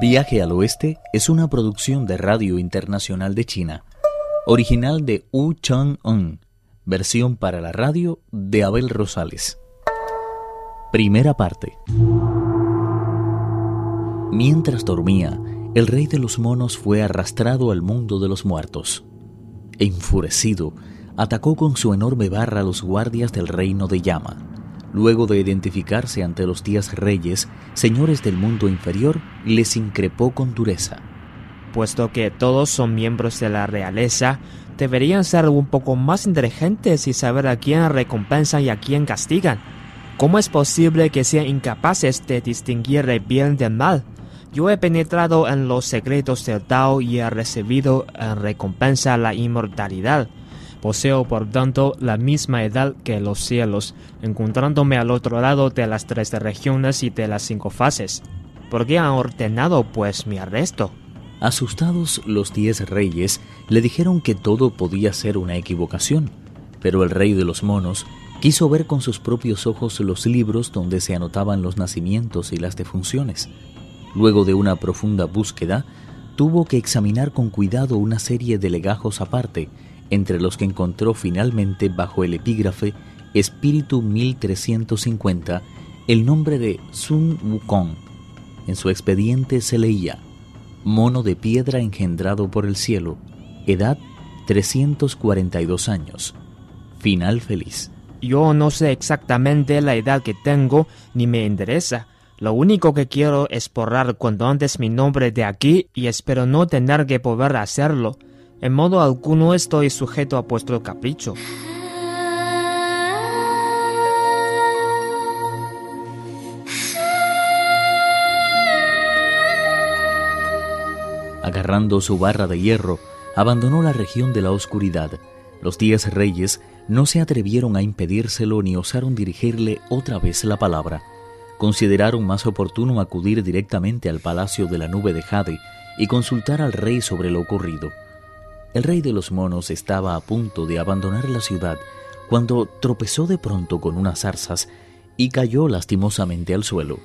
Viaje al Oeste es una producción de Radio Internacional de China, original de Wu Chang-un, versión para la radio de Abel Rosales. Primera parte. Mientras dormía, el rey de los monos fue arrastrado al mundo de los muertos. Enfurecido, atacó con su enorme barra a los guardias del reino de llama. Luego de identificarse ante los días reyes, señores del mundo inferior, les increpó con dureza. Puesto que todos son miembros de la realeza, deberían ser un poco más inteligentes y saber a quién recompensan y a quién castigan. ¿Cómo es posible que sean incapaces de distinguir el bien del mal? Yo he penetrado en los secretos del Tao y he recibido en recompensa la inmortalidad. Poseo, por tanto, la misma edad que los cielos, encontrándome al otro lado de las tres regiones y de las cinco fases. ¿Por qué han ordenado, pues, mi arresto? Asustados, los diez reyes le dijeron que todo podía ser una equivocación, pero el rey de los monos quiso ver con sus propios ojos los libros donde se anotaban los nacimientos y las defunciones. Luego de una profunda búsqueda, tuvo que examinar con cuidado una serie de legajos aparte, entre los que encontró finalmente bajo el epígrafe Espíritu 1350 el nombre de Sun Wukong. En su expediente se leía Mono de piedra engendrado por el cielo, edad 342 años, final feliz. Yo no sé exactamente la edad que tengo, ni me interesa. Lo único que quiero es borrar cuanto antes mi nombre de aquí y espero no tener que poder hacerlo. En modo alguno estoy sujeto a vuestro capricho. Agarrando su barra de hierro, abandonó la región de la oscuridad. Los diez reyes no se atrevieron a impedírselo ni osaron dirigirle otra vez la palabra consideraron más oportuno acudir directamente al palacio de la nube de Jade y consultar al rey sobre lo ocurrido. El rey de los monos estaba a punto de abandonar la ciudad cuando tropezó de pronto con unas zarzas y cayó lastimosamente al suelo.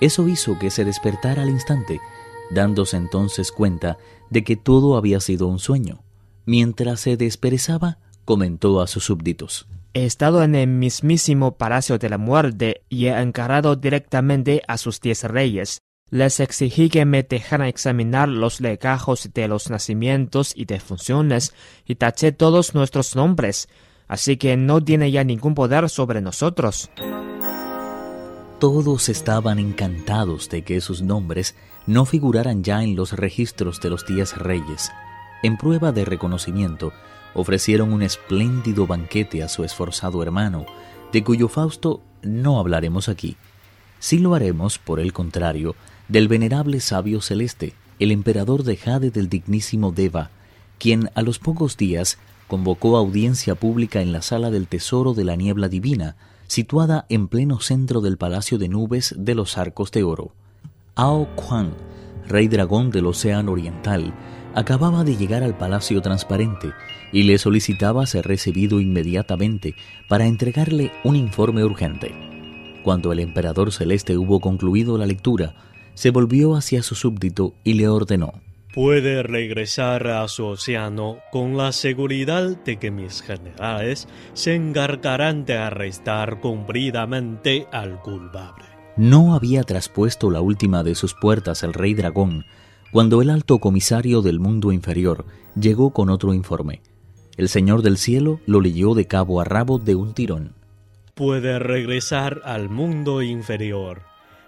Eso hizo que se despertara al instante, dándose entonces cuenta de que todo había sido un sueño. Mientras se desperezaba, comentó a sus súbditos. He estado en el mismísimo Palacio de la Muerte y he encarado directamente a sus diez reyes. Les exigí que me dejaran examinar los legajos de los nacimientos y defunciones y taché todos nuestros nombres, así que no tiene ya ningún poder sobre nosotros. Todos estaban encantados de que sus nombres no figuraran ya en los registros de los diez reyes. En prueba de reconocimiento, ofrecieron un espléndido banquete a su esforzado hermano, de cuyo Fausto no hablaremos aquí. Lo haremos, por el contrario, del venerable sabio celeste, el emperador de Jade del dignísimo Deva, quien a los pocos días convocó audiencia pública en la sala del tesoro de la niebla divina, situada en pleno centro del palacio de nubes de los arcos de oro. Ao Kuan, rey dragón del océano oriental, acababa de llegar al palacio transparente y le solicitaba ser recibido inmediatamente para entregarle un informe urgente. Cuando el emperador celeste hubo concluido la lectura, se volvió hacia su súbdito y le ordenó Puede regresar a su océano con la seguridad de que mis generales se encargarán de arrestar cumplidamente al culpable. No había traspuesto la última de sus puertas el rey dragón cuando el alto comisario del mundo inferior llegó con otro informe. El Señor del Cielo lo leyó de cabo a rabo de un tirón. Puede regresar al mundo inferior.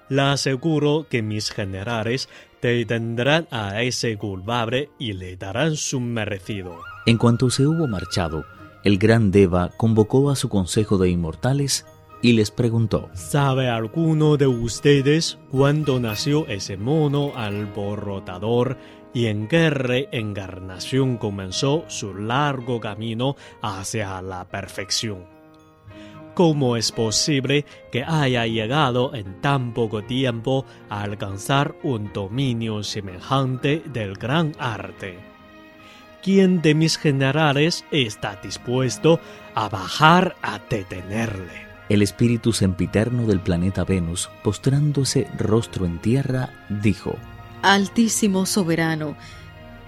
Le aseguro que mis generales detendrán a ese culpable y le darán su merecido. En cuanto se hubo marchado, el gran Deva convocó a su consejo de inmortales y les preguntó, ¿Sabe alguno de ustedes cuándo nació ese mono alborotador y en qué reencarnación comenzó su largo camino hacia la perfección? ¿Cómo es posible que haya llegado en tan poco tiempo a alcanzar un dominio semejante del gran arte? ¿Quién de mis generales está dispuesto a bajar a detenerle? El espíritu sempiterno del planeta Venus, postrándose rostro en tierra, dijo, Altísimo soberano,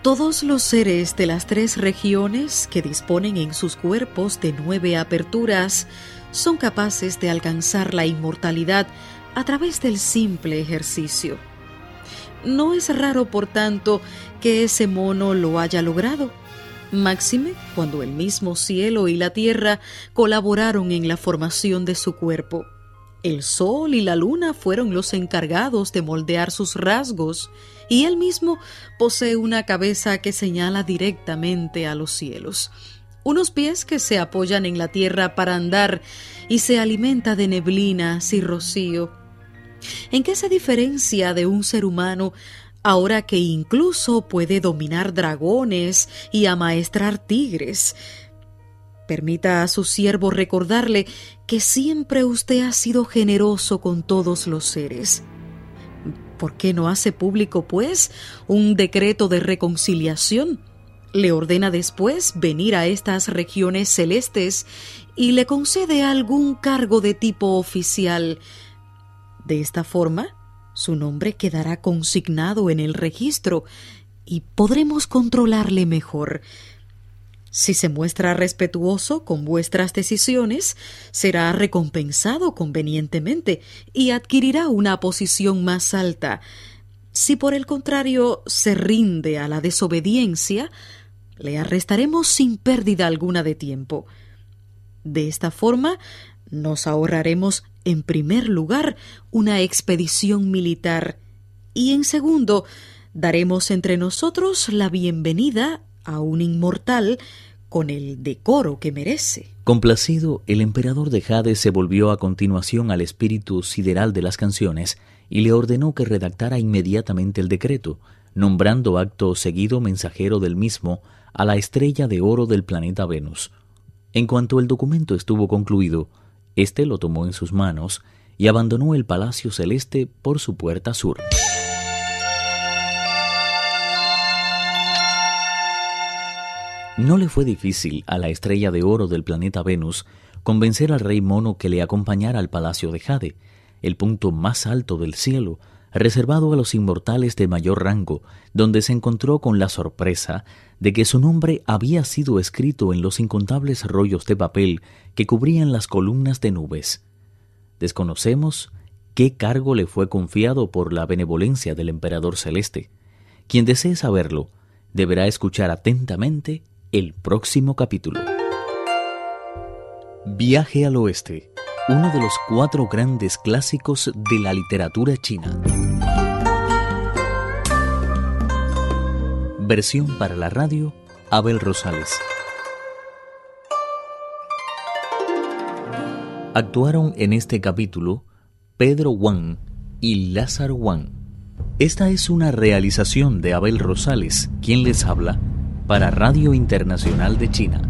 todos los seres de las tres regiones que disponen en sus cuerpos de nueve aperturas son capaces de alcanzar la inmortalidad a través del simple ejercicio. No es raro, por tanto, que ese mono lo haya logrado. Máxime cuando el mismo cielo y la tierra colaboraron en la formación de su cuerpo. El sol y la luna fueron los encargados de moldear sus rasgos, y él mismo posee una cabeza que señala directamente a los cielos, unos pies que se apoyan en la tierra para andar y se alimenta de neblinas y rocío. ¿En qué se diferencia de un ser humano ahora que incluso puede dominar dragones y amaestrar tigres? Permita a su siervo recordarle que siempre usted ha sido generoso con todos los seres. ¿Por qué no hace público, pues, un decreto de reconciliación? Le ordena después venir a estas regiones celestes y le concede algún cargo de tipo oficial. De esta forma, su nombre quedará consignado en el registro y podremos controlarle mejor. Si se muestra respetuoso con vuestras decisiones, será recompensado convenientemente y adquirirá una posición más alta. Si por el contrario se rinde a la desobediencia, le arrestaremos sin pérdida alguna de tiempo. De esta forma, nos ahorraremos, en primer lugar, una expedición militar y, en segundo, daremos entre nosotros la bienvenida a un inmortal con el decoro que merece. Complacido, el emperador de Jade se volvió a continuación al espíritu sideral de las canciones y le ordenó que redactara inmediatamente el decreto, nombrando acto seguido mensajero del mismo a la estrella de oro del planeta Venus. En cuanto el documento estuvo concluido, éste lo tomó en sus manos y abandonó el palacio celeste por su puerta sur. No le fue difícil a la estrella de oro del planeta Venus convencer al rey mono que le acompañara al palacio de Jade, el punto más alto del cielo, reservado a los inmortales de mayor rango, donde se encontró con la sorpresa de que su nombre había sido escrito en los incontables rollos de papel que cubrían las columnas de nubes. Desconocemos qué cargo le fue confiado por la benevolencia del emperador celeste. Quien desee saberlo, deberá escuchar atentamente el próximo capítulo. Viaje al Oeste, uno de los cuatro grandes clásicos de la literatura china. Versión para la radio, Abel Rosales. Actuaron en este capítulo Pedro Wang y Lázaro Wang. Esta es una realización de Abel Rosales, quien les habla para Radio Internacional de China.